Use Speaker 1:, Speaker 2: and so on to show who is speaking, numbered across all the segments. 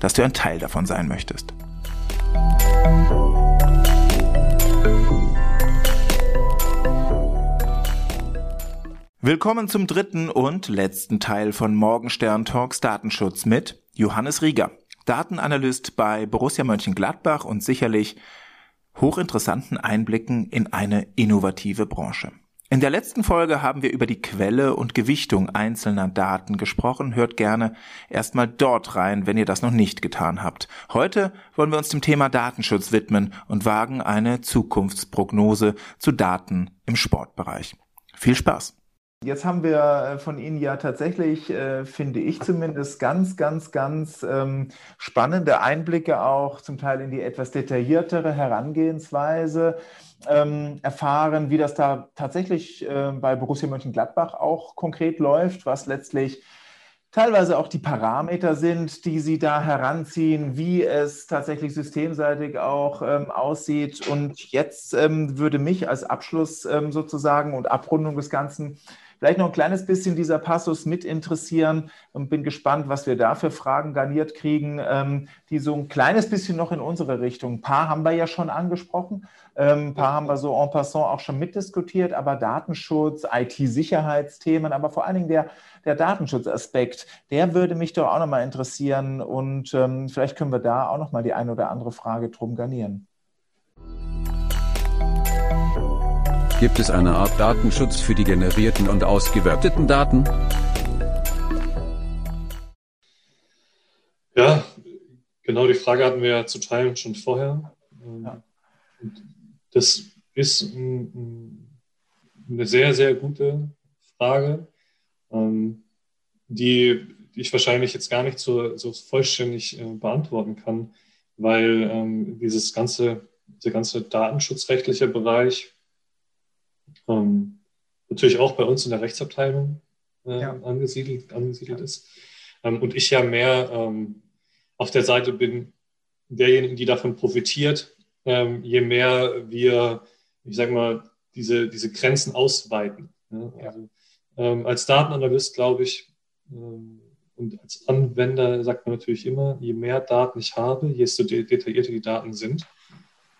Speaker 1: dass du ein Teil davon sein möchtest. Willkommen zum dritten und letzten Teil von Morgenstern Talks Datenschutz mit Johannes Rieger, Datenanalyst bei Borussia Mönchengladbach und sicherlich hochinteressanten Einblicken in eine innovative Branche. In der letzten Folge haben wir über die Quelle und Gewichtung einzelner Daten gesprochen. Hört gerne erstmal dort rein, wenn ihr das noch nicht getan habt. Heute wollen wir uns dem Thema Datenschutz widmen und wagen eine Zukunftsprognose zu Daten im Sportbereich. Viel Spaß! Jetzt haben wir äh, von Ihnen ja tatsächlich, äh, finde ich zumindest, ganz, ganz, ganz ähm, spannende Einblicke auch zum Teil in die etwas detailliertere Herangehensweise ähm, erfahren, wie das da tatsächlich äh, bei Borussia Mönchengladbach auch konkret läuft, was letztlich teilweise auch die Parameter sind, die Sie da heranziehen, wie es tatsächlich systemseitig auch ähm, aussieht. Und jetzt ähm, würde mich als Abschluss ähm, sozusagen und Abrundung des Ganzen vielleicht noch ein kleines bisschen dieser Passus mit interessieren und bin gespannt, was wir da für Fragen garniert kriegen, ähm, die so ein kleines bisschen noch in unsere Richtung. Ein paar haben wir ja schon angesprochen, ähm, ein paar haben wir so en passant auch schon mitdiskutiert, aber Datenschutz, IT-Sicherheitsthemen, aber vor allen Dingen der, der Datenschutzaspekt, der würde mich doch auch nochmal interessieren und ähm, vielleicht können wir da auch nochmal die eine oder andere Frage drum garnieren.
Speaker 2: Gibt es eine Art Datenschutz für die generierten und ausgewerteten Daten?
Speaker 3: Ja, genau die Frage hatten wir ja zu teilen schon vorher. Ja. Das ist eine sehr, sehr gute Frage, ähm, die ich wahrscheinlich jetzt gar nicht so, so vollständig äh, beantworten kann, weil ähm, dieses ganze, der ganze datenschutzrechtliche Bereich ähm, natürlich auch bei uns in der Rechtsabteilung äh, ja. angesiedelt, angesiedelt ist. Ähm, und ich ja mehr ähm, auf der Seite bin derjenigen, die davon profitiert, ähm, je mehr wir, ich sage mal, diese, diese Grenzen ausweiten. Ja? Also, ähm, als Datenanalyst glaube ich, ähm, und als Anwender sagt man natürlich immer, je mehr Daten ich habe, je detaillierter die Daten sind,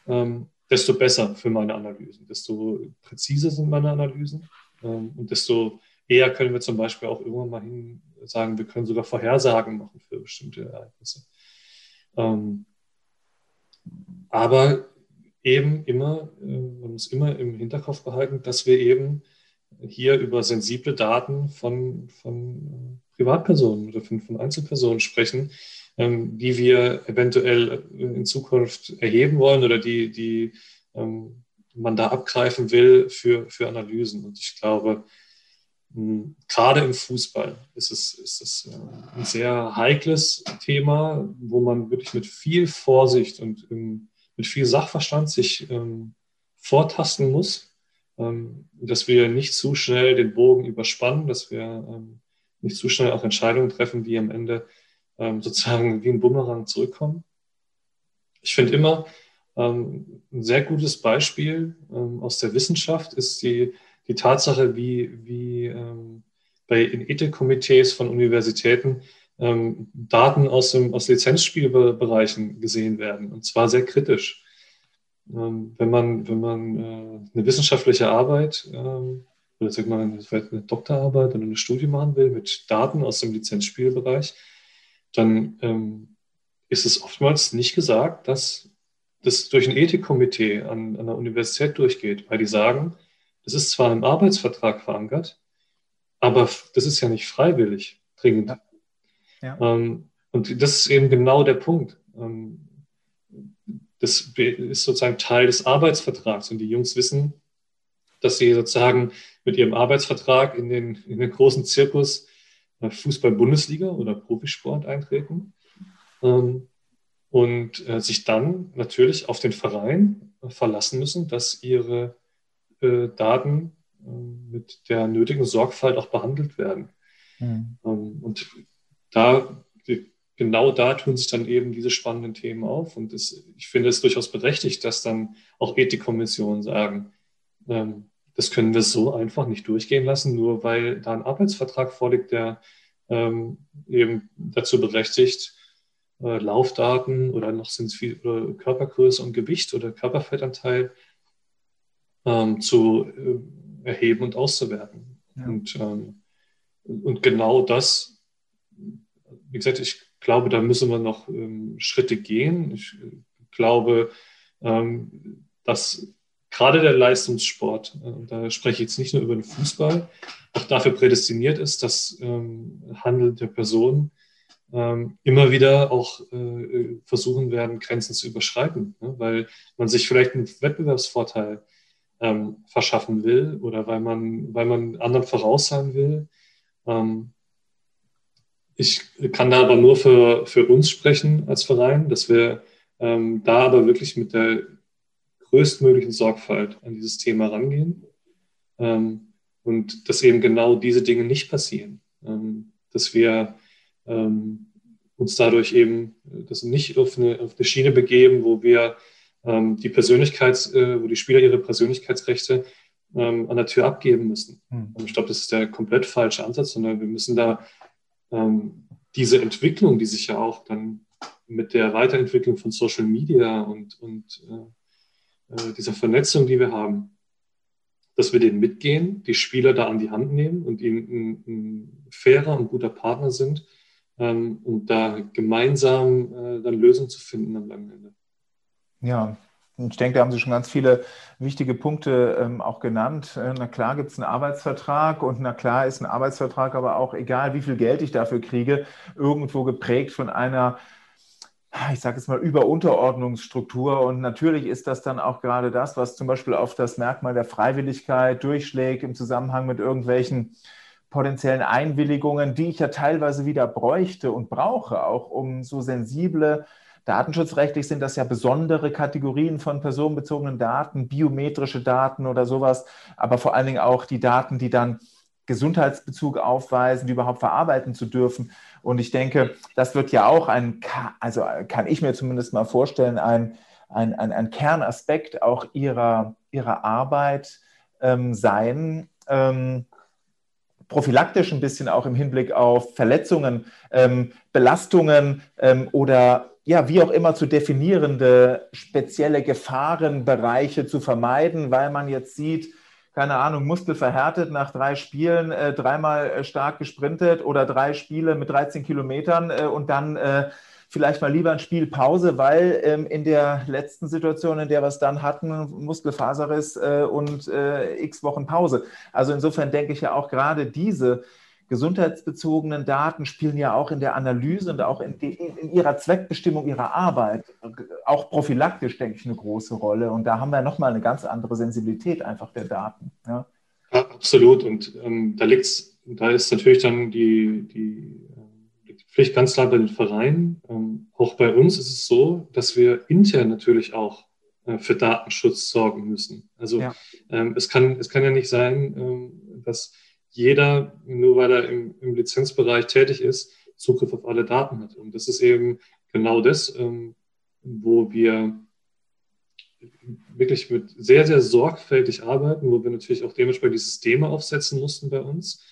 Speaker 3: ähm, desto besser für meine Analysen, desto präziser sind meine Analysen ähm, und desto eher können wir zum Beispiel auch irgendwann mal hin sagen, wir können sogar Vorhersagen machen für bestimmte Ereignisse. Ähm, aber eben immer, äh, man muss immer im Hinterkopf behalten, dass wir eben hier über sensible Daten von, von äh, Privatpersonen oder von, von Einzelpersonen sprechen, ähm, die wir eventuell in Zukunft erheben wollen oder die, die ähm, man da abgreifen will für, für Analysen. Und ich glaube, gerade im Fußball ist es, ist es äh, ein sehr heikles Thema, wo man wirklich mit viel Vorsicht und mit viel Sachverstand sich ähm, vortasten muss, ähm, dass wir nicht zu schnell den Bogen überspannen, dass wir ähm, nicht zu schnell auch Entscheidungen treffen, die am Ende ähm, sozusagen wie ein Bumerang zurückkommen. Ich finde immer, ähm, ein sehr gutes Beispiel ähm, aus der Wissenschaft ist die, die Tatsache, wie, wie ähm, bei in Ethikkomitees von Universitäten ähm, Daten aus, dem, aus Lizenzspielbereichen gesehen werden, und zwar sehr kritisch. Ähm, wenn man, wenn man äh, eine wissenschaftliche Arbeit oder sagt man vielleicht eine Doktorarbeit oder eine Studie machen will mit Daten aus dem Lizenzspielbereich, dann ähm, ist es oftmals nicht gesagt, dass das durch ein Ethikkomitee an, an der Universität durchgeht, weil die sagen, das ist zwar im Arbeitsvertrag verankert, aber das ist ja nicht freiwillig dringend. Ja. Ja. Ähm, und das ist eben genau der Punkt. Ähm, das ist sozusagen Teil des Arbeitsvertrags und die Jungs wissen, dass sie sozusagen mit ihrem Arbeitsvertrag in den, in den großen Zirkus Fußball-Bundesliga oder Profisport eintreten. Ähm, und äh, sich dann natürlich auf den Verein verlassen müssen, dass ihre äh, Daten äh, mit der nötigen Sorgfalt auch behandelt werden. Mhm. Ähm, und da, genau da tun sich dann eben diese spannenden Themen auf. Und das, ich finde es durchaus berechtigt, dass dann auch Ethikkommissionen sagen, ähm, das können wir so einfach nicht durchgehen lassen, nur weil da ein Arbeitsvertrag vorliegt, der ähm, eben dazu berechtigt, äh, Laufdaten oder noch sind es viel oder Körpergröße und Gewicht oder Körperfettanteil ähm, zu äh, erheben und auszuwerten. Ja. Und, ähm, und genau das, wie gesagt, ich glaube, da müssen wir noch ähm, Schritte gehen. Ich glaube, ähm, dass gerade der Leistungssport, äh, da spreche ich jetzt nicht nur über den Fußball, auch dafür prädestiniert ist, dass ähm, handelnde Personen ähm, immer wieder auch äh, versuchen werden, Grenzen zu überschreiten, ne? weil man sich vielleicht einen Wettbewerbsvorteil ähm, verschaffen will oder weil man, weil man anderen voraus sein will. Ähm, ich kann da aber nur für, für uns sprechen als Verein, dass wir ähm, da aber wirklich mit der größtmöglichen Sorgfalt an dieses Thema rangehen ähm, und dass eben genau diese Dinge nicht passieren, ähm, dass wir ähm, uns dadurch eben das nicht auf eine, auf eine Schiene begeben, wo wir ähm, die Persönlichkeits, äh, wo die Spieler ihre Persönlichkeitsrechte ähm, an der Tür abgeben müssen. Mhm. Ich glaube, das ist der komplett falsche Ansatz, sondern wir müssen da diese Entwicklung, die sich ja auch dann mit der Weiterentwicklung von Social Media und, und äh, äh dieser Vernetzung, die wir haben, dass wir den mitgehen, die Spieler da an die Hand nehmen und ihnen ein, ein fairer und guter Partner sind, ähm, um da gemeinsam äh, dann Lösungen zu finden am langen Ende.
Speaker 1: Ja, ich denke, da haben Sie schon ganz viele wichtige Punkte ähm, auch genannt. Äh, na klar gibt es einen Arbeitsvertrag und na klar ist ein Arbeitsvertrag aber auch, egal wie viel Geld ich dafür kriege, irgendwo geprägt von einer, ich sage jetzt mal, Überunterordnungsstruktur. Und natürlich ist das dann auch gerade das, was zum Beispiel auf das Merkmal der Freiwilligkeit durchschlägt im Zusammenhang mit irgendwelchen potenziellen Einwilligungen, die ich ja teilweise wieder bräuchte und brauche, auch um so sensible, datenschutzrechtlich sind das ja besondere Kategorien von personenbezogenen Daten, biometrische Daten oder sowas, aber vor allen Dingen auch die Daten, die dann Gesundheitsbezug aufweisen, die überhaupt verarbeiten zu dürfen. Und ich denke, das wird ja auch ein, also kann ich mir zumindest mal vorstellen, ein, ein, ein, ein Kernaspekt auch ihrer, ihrer Arbeit ähm, sein. Ähm, prophylaktisch ein bisschen auch im Hinblick auf Verletzungen, ähm, Belastungen ähm, oder ja, wie auch immer zu definierende spezielle Gefahrenbereiche zu vermeiden, weil man jetzt sieht, keine Ahnung, Muskel verhärtet nach drei Spielen, äh, dreimal äh, stark gesprintet oder drei Spiele mit 13 Kilometern äh, und dann äh, vielleicht mal lieber ein Spiel Pause, weil ähm, in der letzten Situation, in der wir es dann hatten, Muskelfaserriss äh, und äh, x Wochen Pause. Also insofern denke ich ja auch gerade diese gesundheitsbezogenen Daten spielen ja auch in der Analyse und auch in, die, in, ihrer Zweckbestimmung ihrer Arbeit, auch prophylaktisch, denke ich, eine große Rolle. Und da haben wir nochmal eine ganz andere Sensibilität einfach der Daten. Ja,
Speaker 3: ja absolut. Und ähm, da liegt's, da ist natürlich dann die, die Pflicht ganz klar bei den Vereinen. Ähm, auch bei uns ist es so, dass wir intern natürlich auch äh, für Datenschutz sorgen müssen. Also ja. ähm, es, kann, es kann ja nicht sein, ähm, dass jeder, nur weil er im, im, Lizenzbereich tätig ist, Zugriff auf alle Daten hat. Und das ist eben genau das, ähm, wo wir wirklich mit sehr, sehr sorgfältig arbeiten, wo wir natürlich auch dementsprechend die Systeme aufsetzen mussten bei uns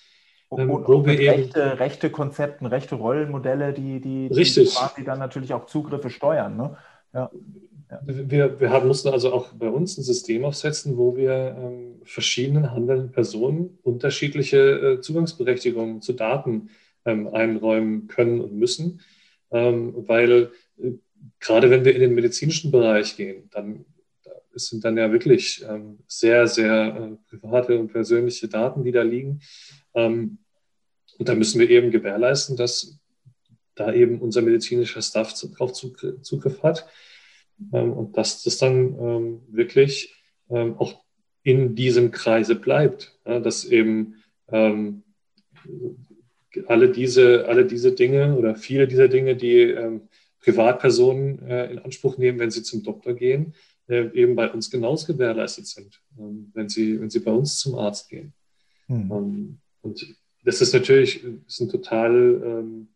Speaker 1: ähm, und, wo wir eben rechte, rechte Konzepten, rechte Rollenmodelle, die, die,
Speaker 3: die
Speaker 1: quasi dann natürlich auch Zugriffe steuern. Ne?
Speaker 3: Ja. Wir, wir haben, mussten also auch bei uns ein System aufsetzen, wo wir ähm, verschiedenen handelnden Personen unterschiedliche äh, Zugangsberechtigungen zu Daten ähm, einräumen können und müssen, ähm, weil äh, gerade wenn wir in den medizinischen Bereich gehen, dann es sind dann ja wirklich ähm, sehr, sehr äh, private und persönliche Daten, die da liegen. Ähm, und da müssen wir eben gewährleisten, dass da eben unser medizinischer Staff darauf Zugriff hat und dass das dann ähm, wirklich ähm, auch in diesem Kreise bleibt, dass eben ähm, alle diese, alle diese Dinge oder viele dieser Dinge, die ähm, Privatpersonen äh, in Anspruch nehmen, wenn sie zum Doktor gehen, äh, eben bei uns genauso gewährleistet sind, ähm, wenn, sie, wenn sie bei uns zum Arzt gehen. Mhm. Ähm, und das ist natürlich ist ein total ähm,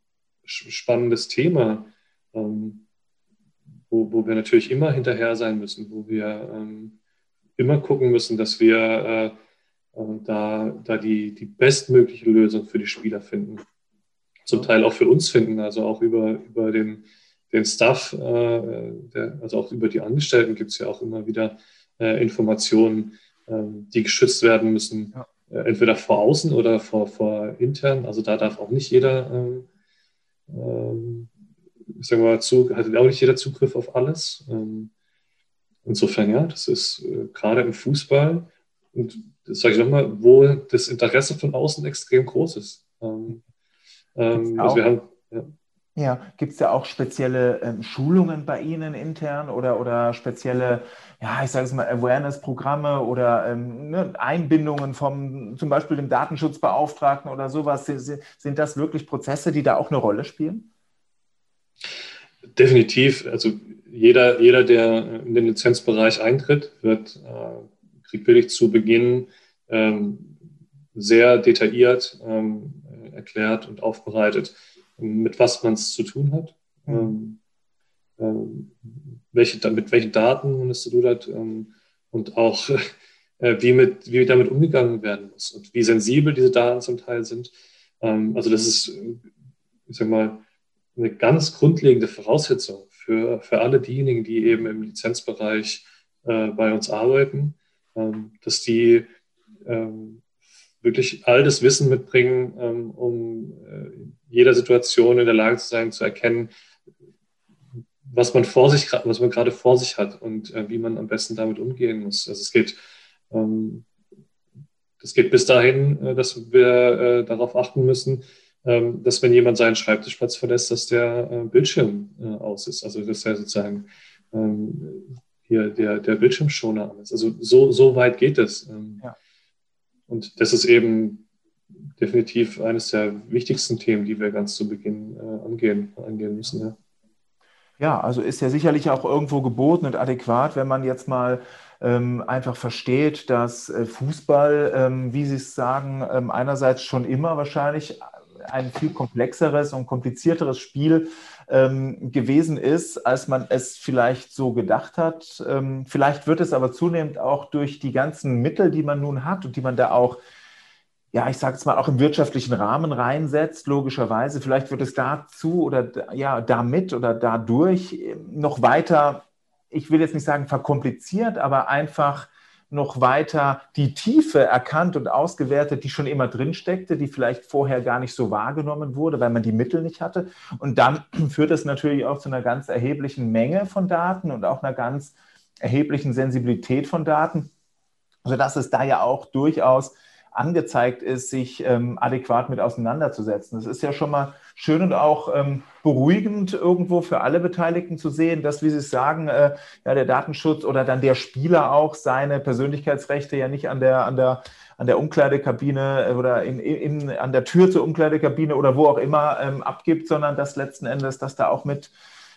Speaker 3: spannendes Thema, ähm, wo, wo wir natürlich immer hinterher sein müssen, wo wir ähm, immer gucken müssen, dass wir äh, äh, da, da die, die bestmögliche Lösung für die Spieler finden. Zum Teil auch für uns finden, also auch über, über den, den Staff, äh, der, also auch über die Angestellten gibt es ja auch immer wieder äh, Informationen, ähm, die geschützt werden müssen, ja. Äh, entweder vor außen oder vor, vor intern. Also da darf auch nicht jeder, ähm, ähm, ich sag mal, zu, hat auch nicht jeder Zugriff auf alles. Ähm, insofern, ja, das ist äh, gerade im Fußball und das sage ich nochmal, wo das Interesse von außen extrem groß ist. Ähm,
Speaker 1: ähm, also wir haben, ja. Ja, gibt es da auch spezielle ähm, Schulungen bei Ihnen intern oder, oder spezielle, ja, ich sage es mal, Awareness-Programme oder ähm, ne, Einbindungen vom zum Beispiel dem Datenschutzbeauftragten oder sowas? Sind, sind das wirklich Prozesse, die da auch eine Rolle spielen?
Speaker 3: Definitiv. Also jeder, jeder der in den Lizenzbereich eintritt, wird, äh, kriegt wirklich zu Beginn ähm, sehr detailliert ähm, erklärt und aufbereitet, mit was man es zu tun hat, mhm. ähm, welche, mit welchen Daten man es zu tun hat ähm, und auch äh, wie, mit, wie damit umgegangen werden muss und wie sensibel diese Daten zum Teil sind. Ähm, also das ist, ich sag mal, eine ganz grundlegende Voraussetzung für, für alle diejenigen, die eben im Lizenzbereich äh, bei uns arbeiten, ähm, dass die ähm, wirklich all das Wissen mitbringen, ähm, um äh, jeder Situation in der Lage zu sein, zu erkennen, was man vor sich, was man gerade vor sich hat und äh, wie man am besten damit umgehen muss. Also es geht, ähm, das geht bis dahin, äh, dass wir äh, darauf achten müssen, dass wenn jemand seinen Schreibtischplatz verlässt, dass der äh, Bildschirm äh, aus ist. Also dass er sozusagen ähm, hier der, der Bildschirmschoner ist. Also so, so weit geht es. Ähm, ja. Und das ist eben definitiv eines der wichtigsten Themen, die wir ganz zu Beginn äh, angehen, angehen müssen. Ja.
Speaker 1: ja, also ist ja sicherlich auch irgendwo geboten und adäquat, wenn man jetzt mal ähm, einfach versteht, dass Fußball, ähm, wie Sie es sagen, ähm, einerseits schon immer wahrscheinlich ein viel komplexeres und komplizierteres Spiel ähm, gewesen ist, als man es vielleicht so gedacht hat. Ähm, vielleicht wird es aber zunehmend auch durch die ganzen Mittel, die man nun hat und die man da auch ja, ich sage es mal, auch im wirtschaftlichen Rahmen reinsetzt, logischerweise. Vielleicht wird es dazu oder ja, damit oder dadurch noch weiter, ich will jetzt nicht sagen verkompliziert, aber einfach noch weiter die Tiefe erkannt und ausgewertet, die schon immer drin steckte, die vielleicht vorher gar nicht so wahrgenommen wurde, weil man die Mittel nicht hatte. Und dann führt es natürlich auch zu einer ganz erheblichen Menge von Daten und auch einer ganz erheblichen Sensibilität von Daten, sodass es da ja auch durchaus angezeigt ist, sich ähm, adäquat mit auseinanderzusetzen. Das ist ja schon mal schön und auch ähm, beruhigend irgendwo für alle Beteiligten zu sehen, dass, wie Sie es sagen, äh, ja, der Datenschutz oder dann der Spieler auch seine Persönlichkeitsrechte ja nicht an der, an der, an der Umkleidekabine äh, oder in, in, an der Tür zur Umkleidekabine oder wo auch immer ähm, abgibt, sondern dass letzten Endes, dass da auch mit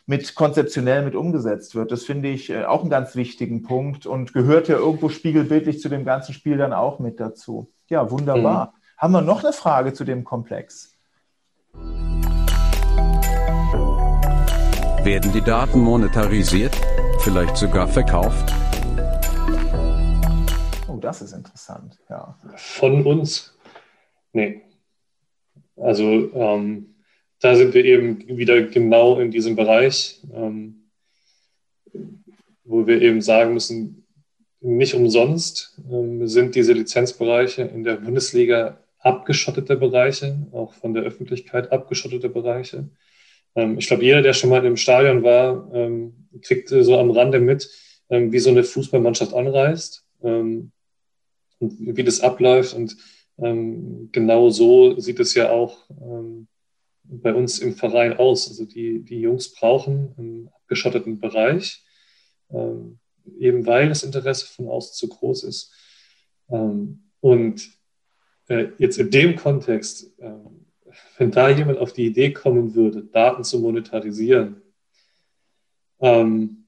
Speaker 1: mit konzeptionell mit umgesetzt wird. Das finde ich äh, auch einen ganz wichtigen Punkt und gehört ja irgendwo spiegelbildlich zu dem ganzen Spiel dann auch mit dazu. Ja, wunderbar. Mhm. Haben wir noch eine Frage zu dem Komplex?
Speaker 2: Werden die Daten monetarisiert? Vielleicht sogar verkauft?
Speaker 1: Oh, das ist interessant, ja.
Speaker 3: Von uns? Nee. Also ähm, da sind wir eben wieder genau in diesem Bereich, ähm, wo wir eben sagen müssen, nicht umsonst ähm, sind diese Lizenzbereiche in der Bundesliga abgeschottete Bereiche, auch von der Öffentlichkeit abgeschottete Bereiche. Ähm, ich glaube, jeder, der schon mal im Stadion war, ähm, kriegt so am Rande mit, ähm, wie so eine Fußballmannschaft anreist ähm, und wie das abläuft. Und ähm, genau so sieht es ja auch bei uns im Verein aus. Also die, die Jungs brauchen einen abgeschotteten Bereich eben weil das Interesse von außen zu groß ist. Und äh, jetzt in dem Kontext, äh, wenn da jemand auf die Idee kommen würde, Daten zu monetarisieren, Ähm,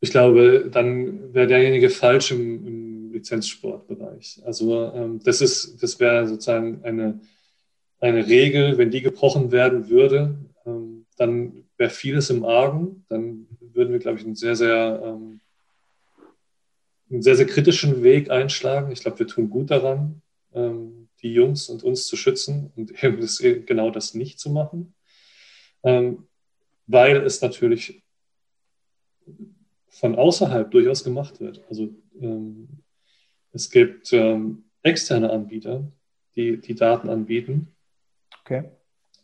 Speaker 3: ich glaube, dann wäre derjenige falsch im, im Lizenzsportbereich. Also ähm, das ist, das wäre sozusagen eine, eine Regel, wenn die gebrochen werden würde, ähm, dann wäre vieles im Argen. Dann würden wir, glaube ich, einen sehr, sehr, ähm, einen sehr, sehr kritischen Weg einschlagen. Ich glaube, wir tun gut daran, ähm, die Jungs und uns zu schützen und eben das, genau das nicht zu machen, ähm, weil es natürlich von außerhalb durchaus gemacht wird. Also ähm, es gibt ähm, externe Anbieter, die die Daten anbieten, okay.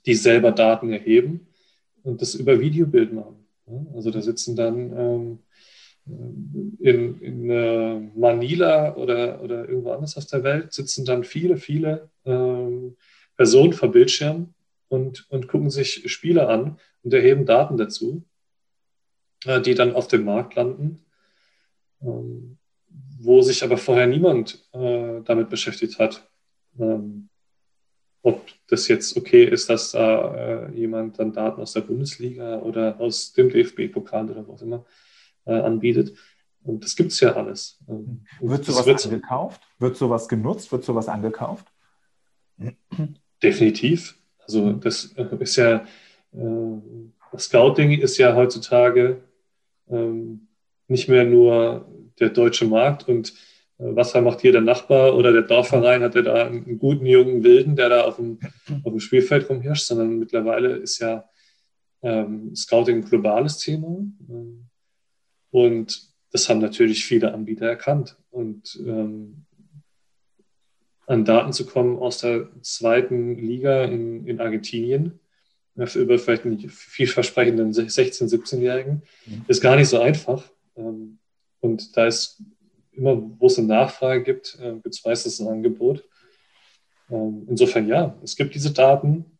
Speaker 3: die selber Daten erheben und das über Videobild machen. Also da sitzen dann ähm, in, in äh, Manila oder, oder irgendwo anders auf der Welt sitzen dann viele, viele ähm, Personen vor Bildschirmen und, und gucken sich Spiele an und erheben Daten dazu äh, die dann auf dem Markt landen, ähm, wo sich aber vorher niemand äh, damit beschäftigt hat. Ähm, ob das jetzt okay ist, dass da äh, jemand dann Daten aus der Bundesliga oder aus dem DFB-Pokal oder was immer äh, anbietet. Und das gibt es ja alles.
Speaker 1: Ähm, wird sowas wird, angekauft? Wird sowas genutzt? Wird sowas angekauft?
Speaker 3: Definitiv. Also das äh, ist ja, äh, das Scouting ist ja heutzutage ähm, nicht mehr nur der deutsche Markt und äh, was macht hier der Nachbar oder der Dorfverein, hat er da einen guten jungen Wilden, der da auf dem, auf dem Spielfeld rumhirscht, sondern mittlerweile ist ja ähm, Scouting ein globales Thema. Und das haben natürlich viele Anbieter erkannt. Und ähm, an Daten zu kommen aus der zweiten Liga in, in Argentinien, über vielleicht einen vielversprechenden 16-, 17-Jährigen, mhm. ist gar nicht so einfach. Ähm, und da ist immer, wo es eine Nachfrage gibt, äh, gibt es meistens ein Angebot. Ähm, insofern ja, es gibt diese Daten.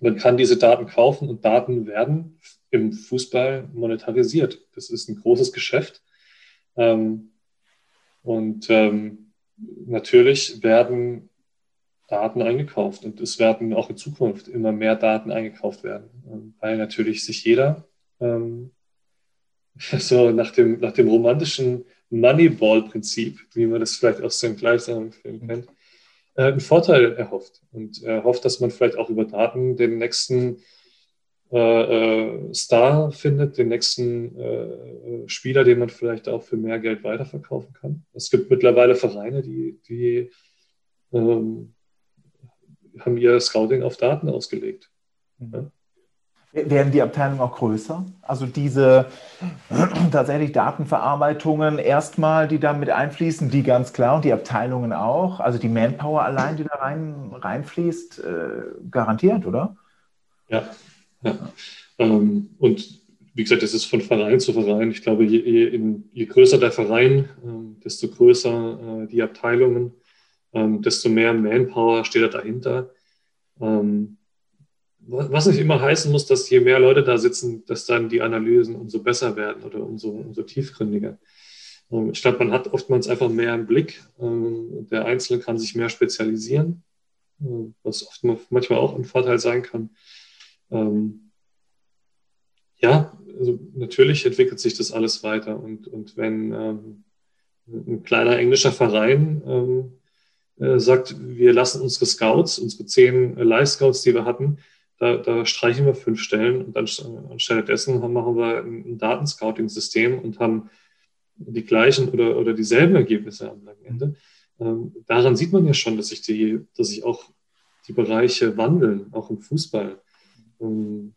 Speaker 3: Man kann diese Daten kaufen und Daten werden im Fußball monetarisiert. Das ist ein großes Geschäft. Ähm, und natürlich werden Daten eingekauft und es werden auch in Zukunft immer mehr Daten eingekauft werden, ähm, weil natürlich sich jeder ähm, so nach dem, nach dem romantischen Moneyball-Prinzip, wie man das vielleicht aus dem gleichsamen Film kennt, äh, einen Vorteil erhofft und erhofft, dass man vielleicht auch über Daten den nächsten äh, äh, Star findet, den nächsten äh, Spieler, den man vielleicht auch für mehr Geld weiterverkaufen kann. Es gibt mittlerweile Vereine, die, die ähm, haben ihr Scouting auf Daten ausgelegt. Mhm. Ja?
Speaker 1: Werden die Abteilungen auch größer? Also diese tatsächlich Datenverarbeitungen erstmal, die da mit einfließen, die ganz klar und die Abteilungen auch, also die Manpower allein, die da rein, reinfließt, äh, garantiert, oder?
Speaker 3: Ja, Ähm, und wie gesagt, das ist von Verein zu Verein. Ich glaube, je, je, in, je größer der Verein, äh, desto größer äh, die Abteilungen ähm, desto mehr Manpower steht da dahinter. Ähm, was nicht immer heißen muss, dass je mehr Leute da sitzen, dass dann die Analysen umso besser werden oder umso, umso tiefgründiger. Ähm, ich glaube, man hat oftmals einfach mehr im Blick. Ähm, der Einzelne kann sich mehr spezialisieren, äh, was oft manchmal auch ein Vorteil sein kann. Ähm, ja, also natürlich entwickelt sich das alles weiter. Und, und wenn ähm, ein kleiner englischer Verein ähm, äh, sagt, wir lassen unsere Scouts, unsere zehn äh, Live-Scouts, die wir hatten, da, da, streichen wir fünf Stellen und dann, anstelle dessen machen wir ein Datenscouting-System und haben die gleichen oder, oder dieselben Ergebnisse am Ende. Ähm, daran sieht man ja schon, dass sich, die, dass sich auch die Bereiche wandeln, auch im Fußball. Ähm,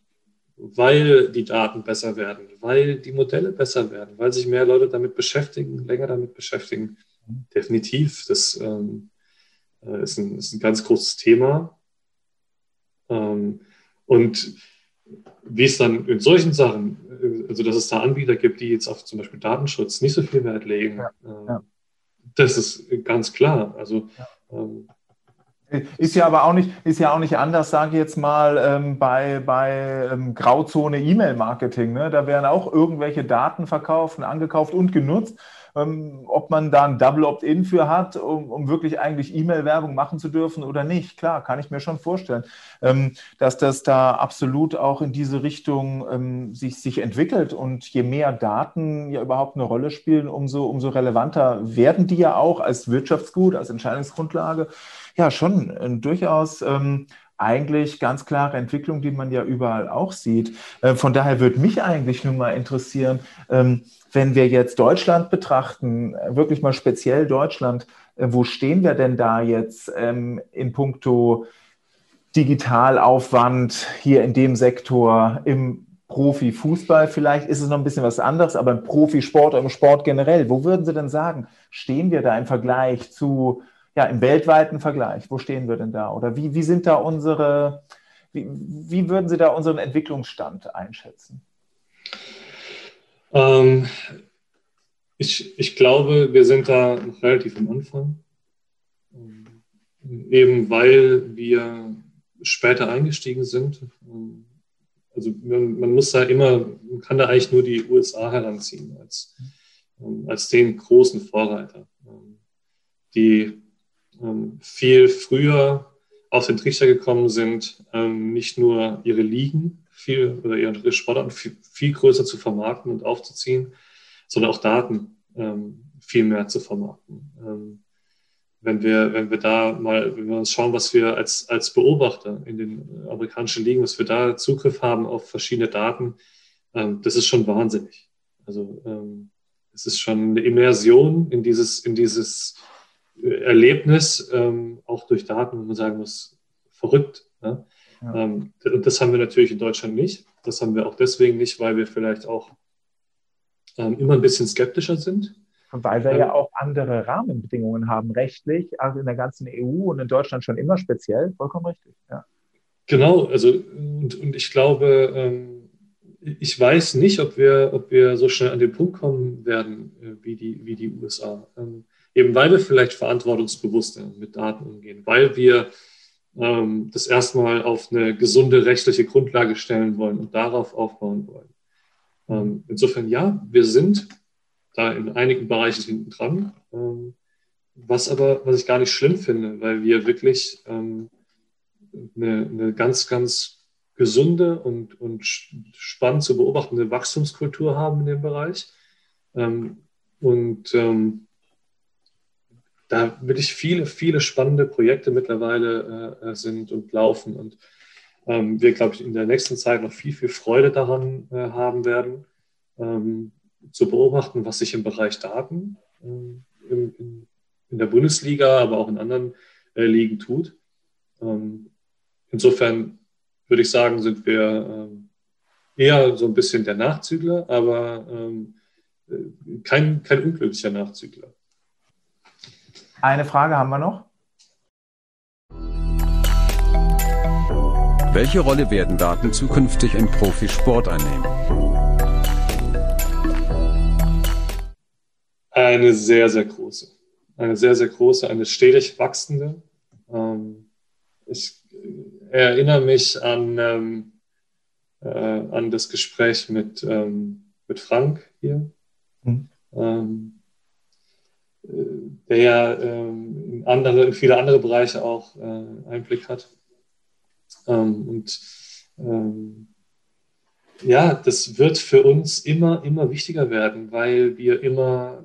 Speaker 3: weil die Daten besser werden, weil die Modelle besser werden, weil sich mehr Leute damit beschäftigen, länger damit beschäftigen. Definitiv. Das, ähm, äh, ist, ein, ist ein ganz großes Thema. Ähm, und wie es dann in solchen Sachen, äh, also dass es da Anbieter gibt, die jetzt auf zum Beispiel Datenschutz nicht so viel Wert legen, ja, ja. das ist ganz klar. Also ja. ähm,
Speaker 1: ist ja aber auch nicht, ist ja auch nicht anders, sage ich jetzt mal, ähm, bei, bei ähm, Grauzone E-Mail-Marketing. Ne? Da werden auch irgendwelche Daten verkauft, angekauft und genutzt ähm, ob man da ein Double Opt-in für hat, um, um wirklich eigentlich E-Mail-Werbung machen zu dürfen oder nicht. Klar, kann ich mir schon vorstellen, ähm, dass das da absolut auch in diese Richtung ähm, sich, sich entwickelt. Und je mehr Daten ja überhaupt eine Rolle spielen, umso, umso relevanter werden die ja auch als Wirtschaftsgut, als Entscheidungsgrundlage. Ja, schon äh, durchaus. Eigentlich ganz klare Entwicklung, die man ja überall auch sieht. Äh, von daher würde mich eigentlich nun mal interessieren, ähm, wenn wir jetzt Deutschland betrachten, äh, wirklich mal speziell Deutschland, äh, wo stehen wir denn da jetzt ähm, in puncto Digitalaufwand hier in dem Sektor im Profifußball vielleicht ist es noch ein bisschen was anderes, aber im Profisport oder im Sport generell, wo würden Sie denn sagen, stehen wir da im Vergleich zu ja, im weltweiten Vergleich, wo stehen wir denn da? Oder wie, wie sind da unsere, wie, wie würden Sie da unseren Entwicklungsstand einschätzen?
Speaker 3: Ähm, ich, ich glaube, wir sind da noch relativ am Anfang. Eben weil wir später eingestiegen sind. Also man, man, muss da immer, man kann da eigentlich nur die USA heranziehen als, ähm, als den großen Vorreiter, die ähm, viel früher auf den Trichter gekommen sind, ähm, nicht nur ihre Ligen viel oder ihre Sportarten viel, viel größer zu vermarkten und aufzuziehen, sondern auch Daten ähm, viel mehr zu vermarkten. wenn wir, wenn wir da mal, wenn wir uns schauen, was wir als, als Beobachter in den amerikanischen Ligen, was wir da Zugriff haben auf verschiedene Daten, das ist schon wahnsinnig. Also es ist schon eine Immersion in dieses, in dieses Erlebnis, ähm, auch durch Daten, wo man sagen muss, verrückt. Ne? Ja. Ähm, und das haben wir natürlich in Deutschland nicht. Das haben wir auch deswegen nicht, weil wir vielleicht auch ähm, immer ein bisschen skeptischer sind.
Speaker 1: Und weil wir ähm, ja auch andere Rahmenbedingungen haben, rechtlich, also in der ganzen EU und in Deutschland schon immer speziell, vollkommen richtig. Ja.
Speaker 3: Genau, also und, und ich glaube, ähm, ich weiß nicht, ob wir, ob wir so schnell an den Punkt kommen werden äh, wie, die, wie die USA. Ähm, eben weil wir vielleicht verantwortungsbewusst mit Daten umgehen, weil wir ähm, das erstmal auf eine gesunde rechtliche Grundlage stellen wollen und darauf aufbauen wollen. Ähm, insofern ja, wir sind da in einigen Bereichen hinten dran, ähm, was aber, was ich gar nicht schlimm finde, weil wir wirklich ähm, eine, eine ganz, ganz gesunde und, und spannend zu beobachtende Wachstumskultur haben in dem Bereich. Ähm, und ähm, da wirklich viele, viele spannende Projekte mittlerweile äh, äh, sind und laufen und ähm, wir, glaube ich, in der nächsten Zeit noch viel, viel Freude daran äh, haben werden, ähm, zu beobachten, was sich im Bereich Daten äh, in, in, in, der Bundesliga, aber auch in anderen äh, Ligen tut. Ähm, insofern würde ich sagen, sind wir ähm, eher so ein bisschen der Nachzügler, aber ähm, äh, kein, kein unglücklicher Nachzügler.
Speaker 1: Eine Frage haben wir noch.
Speaker 2: Welche Rolle werden Daten zukünftig im Profisport einnehmen?
Speaker 3: Eine sehr, sehr große. Eine sehr, sehr große, eine stetig wachsende. Ähm, ich erinnere mich an, ähm, äh, an das Gespräch mit, ähm, mit Frank hier. Mhm der ja ähm, in, andere, in viele andere Bereiche auch äh, Einblick hat. Ähm, und ähm, ja, das wird für uns immer, immer wichtiger werden, weil wir immer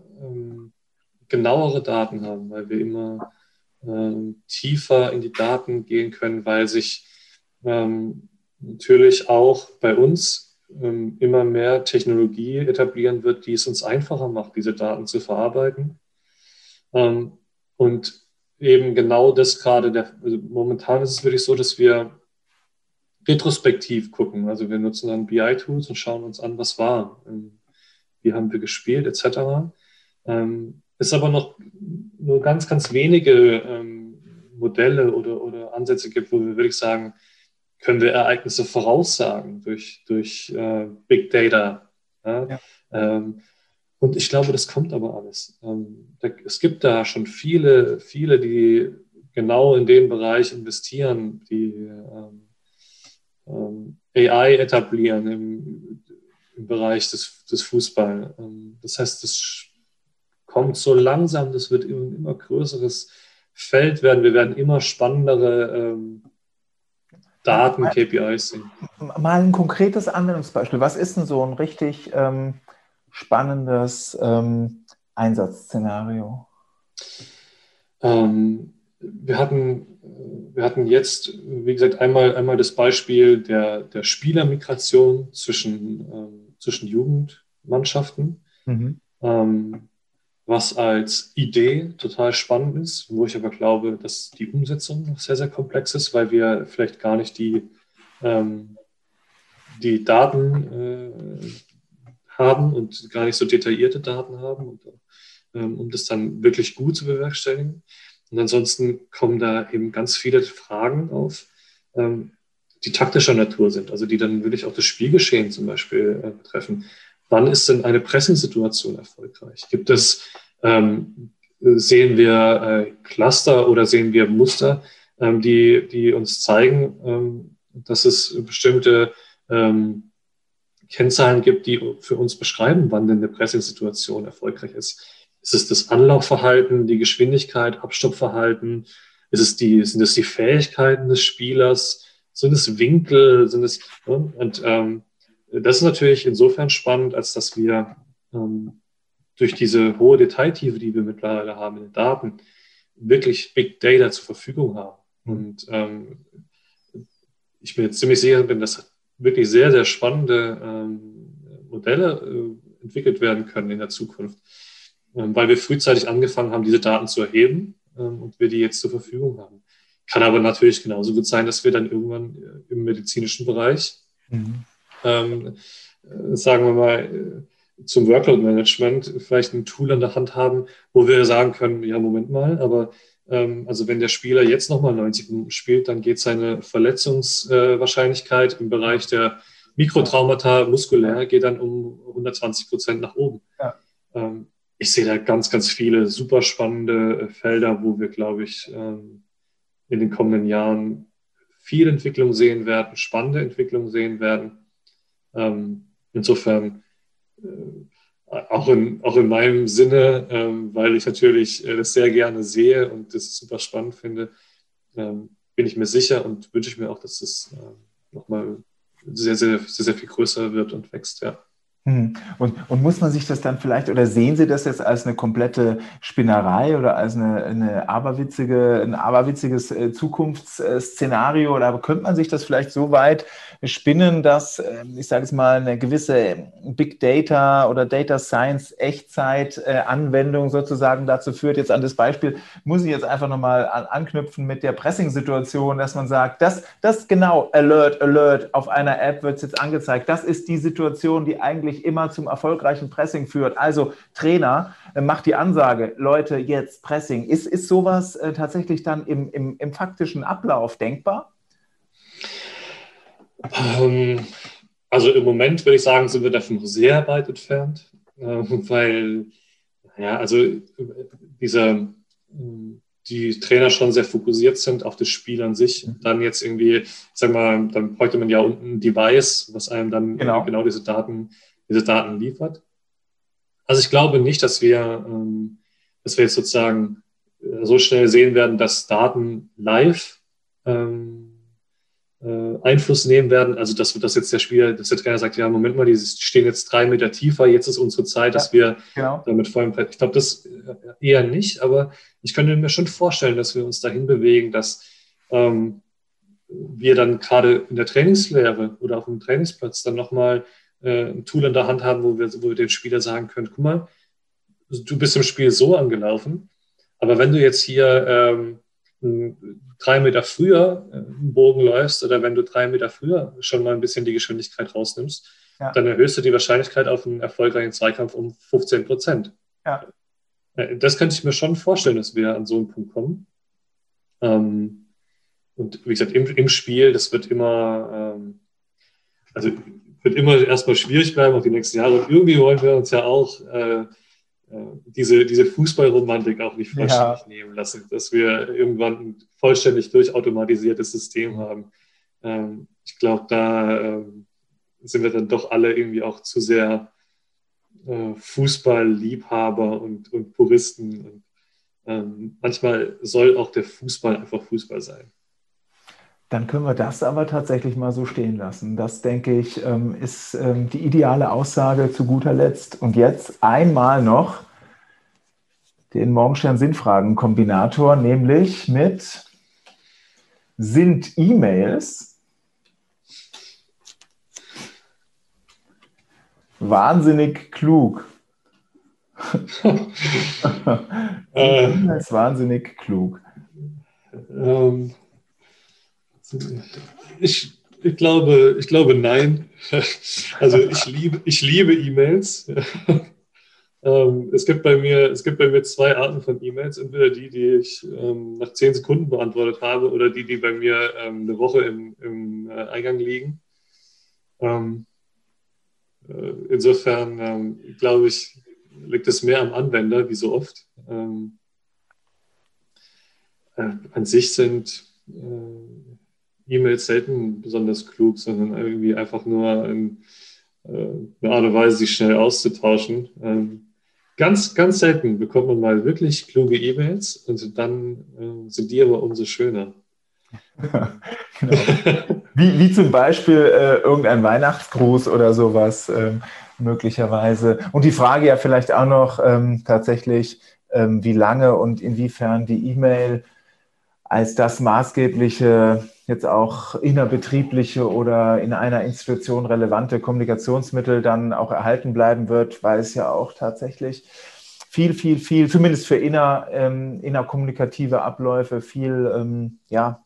Speaker 3: genauere Daten haben, weil wir immer tiefer in die Daten gehen können, weil sich natürlich auch bei uns immer mehr Technologie etablieren wird, die es uns einfacher macht, diese Daten zu verarbeiten und eben genau das gerade, der, also momentan ist es wirklich so, dass wir retrospektiv gucken. Also wir nutzen dann BI-Tools und schauen uns an, was war, ähm, wie haben wir gespielt, etc. Ähm, ist aber noch nur ganz, ganz wenige ähm, Modelle oder, oder Ansätze gibt, wo wir wirklich sagen, können wir Ereignisse voraussagen durch, durch äh, Big Data. Ja? Ja. Ähm, und ich glaube, das kommt aber alles. Ähm, es gibt da schon viele, viele, die genau in den Bereich investieren, die ähm, ähm, AI etablieren im, im Bereich des, des Fußball. Das heißt, das kommt so langsam, das wird ein immer größeres Feld werden. Wir werden immer spannendere Daten, KPIs sehen.
Speaker 1: Mal ein konkretes Anwendungsbeispiel. Was ist denn so ein richtig ähm, spannendes ähm, Einsatzszenario?
Speaker 3: Ähm, wir, hatten, wir hatten jetzt, wie gesagt, einmal, einmal das Beispiel der, der Spielermigration zwischen, ähm, zwischen Jugendmannschaften. Mhm. Ähm, was als Idee total spannend ist, wo ich aber glaube, dass die Umsetzung noch sehr, sehr komplex ist, weil wir vielleicht gar nicht die, ähm, die Daten äh, haben und gar nicht so detaillierte Daten haben, und, ähm, um das dann wirklich gut zu bewerkstelligen. Und ansonsten kommen da eben ganz viele Fragen auf, ähm, die taktischer Natur sind, also die dann wirklich auch das Spielgeschehen zum Beispiel äh, betreffen. Wann ist denn eine Pressing-Situation erfolgreich? Gibt es, ähm, sehen wir äh, Cluster oder sehen wir Muster, ähm, die, die uns zeigen, ähm, dass es bestimmte ähm, Kennzahlen gibt, die für uns beschreiben, wann denn eine Pressing-Situation erfolgreich ist. Ist es das Anlaufverhalten, die Geschwindigkeit, Abstoppverhalten? Ist es die, sind es die Fähigkeiten des Spielers? Sind es Winkel? Sind es, ne? und ähm, das ist natürlich insofern spannend, als dass wir ähm, durch diese hohe Detailtiefe, die wir mittlerweile haben in den Daten, wirklich Big Data zur Verfügung haben. Mhm. Und ähm, ich bin jetzt ziemlich sicher, dass wirklich sehr, sehr spannende ähm, Modelle äh, entwickelt werden können in der Zukunft, ähm, weil wir frühzeitig angefangen haben, diese Daten zu erheben ähm, und wir die jetzt zur Verfügung haben. Kann aber natürlich genauso gut sein, dass wir dann irgendwann äh, im medizinischen Bereich mhm äh, sagen wir mal, äh, zum Workload-Management vielleicht ein Tool an der Hand haben, wo wir sagen können, ja, Moment mal, aber also wenn der Spieler jetzt nochmal 90 Minuten spielt, dann geht seine Verletzungswahrscheinlichkeit äh, im Bereich der Mikrotraumata muskulär geht dann um 120 Prozent nach oben. Ja. Ähm, ich sehe da ganz, ganz viele super spannende Felder, wo wir, glaube ich, ähm, in den kommenden Jahren viel Entwicklung sehen werden, spannende Entwicklung sehen werden. Ähm, insofern äh, auch, in, auch in meinem Sinne, ähm, weil ich natürlich äh, das sehr gerne sehe und das super spannend finde, ähm, bin ich mir sicher und wünsche ich mir auch, dass es äh, nochmal sehr, sehr, sehr, sehr viel größer wird und wächst, ja.
Speaker 1: Hm. Und, und, muss man sich das dann vielleicht, oder sehen Sie das jetzt als eine komplette Spinnerei oder als eine, eine aberwitzige, ein aberwitziges äh, Zukunftsszenario? Oder könnte man sich das vielleicht so weit spinnen, dass, ähm, ich sage es mal, eine gewisse Big Data oder Data Science Echtzeit-Anwendung sozusagen dazu führt? Jetzt an das Beispiel muss ich jetzt einfach nochmal an, anknüpfen mit der Pressing-Situation, dass man sagt, das, das genau, Alert, Alert, auf einer App wird es jetzt angezeigt. Das ist die Situation, die eigentlich eigentlich immer zum erfolgreichen Pressing führt. Also Trainer äh, macht die Ansage, Leute, jetzt Pressing. Ist, ist sowas äh, tatsächlich dann im, im, im faktischen Ablauf denkbar?
Speaker 3: Ähm, also im Moment würde ich sagen, sind wir davon noch sehr weit entfernt, äh, weil, ja, also äh, dieser die Trainer schon sehr fokussiert sind auf das Spiel an sich. Mhm. Dann jetzt irgendwie, ich sag mal, dann bräuchte man ja unten ein Device, was einem dann genau, genau diese Daten diese Daten liefert. Also ich glaube nicht, dass wir, ähm, dass wir jetzt sozusagen äh, so schnell sehen werden, dass Daten live ähm, äh, Einfluss nehmen werden. Also dass, dass jetzt der Spieler, dass der Trainer sagt, ja, Moment mal, die stehen jetzt drei Meter tiefer, jetzt ist unsere Zeit, dass wir genau. damit vollem Ich glaube, das äh, eher nicht, aber ich könnte mir schon vorstellen, dass wir uns dahin bewegen, dass ähm, wir dann gerade in der Trainingslehre oder auf dem Trainingsplatz dann nochmal äh, ein Tool in der Hand haben, wo wir, wo wir den Spieler sagen können, guck mal, du bist im Spiel so angelaufen, aber wenn du jetzt hier ähm, drei Meter früher äh, einen Bogen läufst oder wenn du drei Meter früher schon mal ein bisschen die Geschwindigkeit rausnimmst, ja. dann erhöhst du die Wahrscheinlichkeit auf einen erfolgreichen Zweikampf um 15 Prozent. Ja. Äh, das könnte ich mir schon vorstellen, dass wir an so einen Punkt kommen. Ähm, und wie gesagt, im, im Spiel, das wird immer, ähm, also wird immer erstmal schwierig bleiben auf die nächsten Jahre. Und irgendwie wollen wir uns ja auch äh, äh diese, diese Fußballromantik auch nicht vollständig ja. nehmen lassen, dass wir irgendwann ein vollständig durchautomatisiertes System haben. Ähm, ich glaube, da ähm, sind wir dann doch alle irgendwie auch zu sehr äh, Fußballliebhaber und, und Puristen. Und, ähm, manchmal soll auch der Fußball einfach Fußball sein.
Speaker 1: Dann können wir das aber tatsächlich mal so stehen lassen. Das, denke ich, ähm, ist ähm, die ideale Aussage zu guter Letzt. Und jetzt einmal noch den Morgenstern-Sinnfragen-Kombinator, nämlich mit sind E-Mails wahnsinnig klug.
Speaker 3: äh,
Speaker 1: ist wahnsinnig klug.
Speaker 3: Ähm, ich, ich, glaube, ich glaube nein. Also ich liebe, ich liebe E-Mails. Ähm, es, gibt bei mir, es gibt bei mir zwei Arten von E-Mails. Entweder die, die ich ähm, nach zehn Sekunden beantwortet habe oder die, die bei mir ähm, eine Woche im, im äh, Eingang liegen. Äh, insofern glaube ich, liegt es mehr am Anwender, wie so oft. Äh, an sich sind E-Mails selten besonders klug, sondern irgendwie einfach nur ein, äh, eine Art und Weise, sich schnell auszutauschen. Ähm, Ganz, ganz selten bekommt man mal wirklich kluge E-Mails und dann äh, sind die aber umso schöner.
Speaker 1: genau. wie, wie zum Beispiel äh, irgendein Weihnachtsgruß oder sowas ähm, möglicherweise. Und die Frage ja vielleicht auch noch ähm, tatsächlich, ähm, wie lange und inwiefern die E-Mail als das maßgebliche jetzt auch innerbetriebliche oder in einer Institution relevante Kommunikationsmittel dann auch erhalten bleiben wird, weil es ja auch tatsächlich viel, viel, viel, zumindest für inner, ähm, innerkommunikative Abläufe, viel, ähm, ja,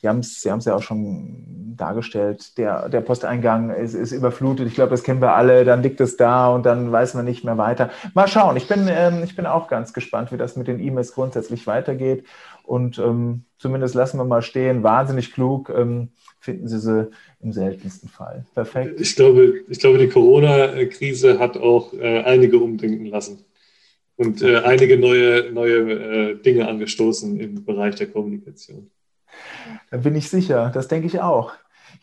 Speaker 1: Sie haben es Sie ja auch schon dargestellt, der, der Posteingang ist, ist überflutet. Ich glaube, das kennen wir alle. Dann liegt es da und dann weiß man nicht mehr weiter. Mal schauen. Ich bin, ähm, ich bin auch ganz gespannt, wie das mit den E-Mails grundsätzlich weitergeht. Und ähm, zumindest lassen wir mal stehen, wahnsinnig klug, ähm, finden Sie sie im seltensten Fall. Perfekt.
Speaker 3: Ich glaube, ich glaube die Corona-Krise hat auch äh, einige umdenken lassen und äh, einige neue, neue äh, Dinge angestoßen im Bereich der Kommunikation.
Speaker 1: Da bin ich sicher, das denke ich auch.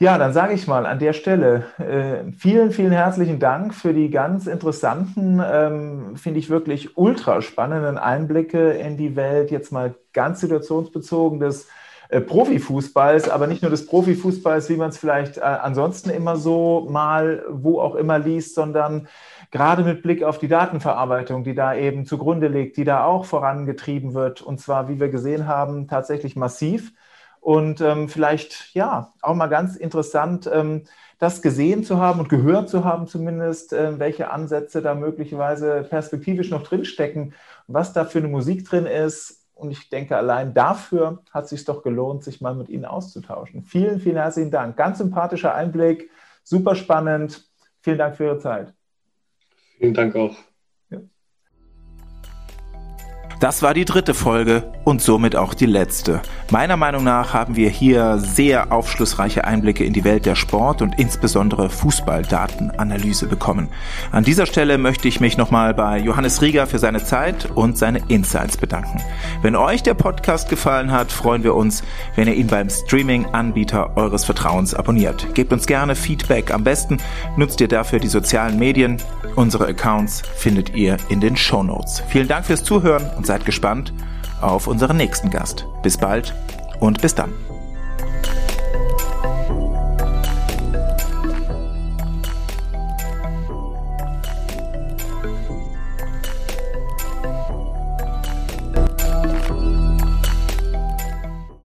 Speaker 1: Ja, dann sage ich mal an der Stelle äh, vielen, vielen herzlichen Dank für die ganz interessanten, ähm, finde ich wirklich ultra spannenden Einblicke in die Welt, jetzt mal ganz situationsbezogen des äh, Profifußballs, aber nicht nur des Profifußballs, wie man es vielleicht äh, ansonsten immer so mal wo auch immer liest, sondern gerade mit Blick auf die Datenverarbeitung, die da eben zugrunde liegt, die da auch vorangetrieben wird und zwar, wie wir gesehen haben, tatsächlich massiv und ähm, vielleicht, ja, auch mal ganz interessant, ähm, das gesehen zu haben und gehört zu haben zumindest, äh, welche Ansätze da möglicherweise perspektivisch noch drinstecken, was da für eine Musik drin ist. Und ich denke, allein dafür hat es sich doch gelohnt, sich mal mit Ihnen auszutauschen. Vielen, vielen herzlichen Dank. Ganz sympathischer Einblick, super spannend. Vielen Dank für Ihre Zeit.
Speaker 3: Vielen Dank auch.
Speaker 1: Das war die dritte Folge und somit auch die letzte. Meiner Meinung nach haben wir hier sehr aufschlussreiche Einblicke in die Welt der Sport und insbesondere Fußballdatenanalyse bekommen. An dieser Stelle möchte ich mich nochmal bei Johannes Rieger für seine Zeit und seine Insights bedanken. Wenn euch der Podcast gefallen hat, freuen wir uns, wenn ihr ihn beim Streaming-Anbieter eures Vertrauens abonniert. Gebt uns gerne Feedback. Am besten nutzt ihr dafür die sozialen Medien. Unsere Accounts findet ihr in den Show Notes. Vielen Dank fürs Zuhören und seid gespannt auf unseren nächsten Gast. Bis bald und bis dann.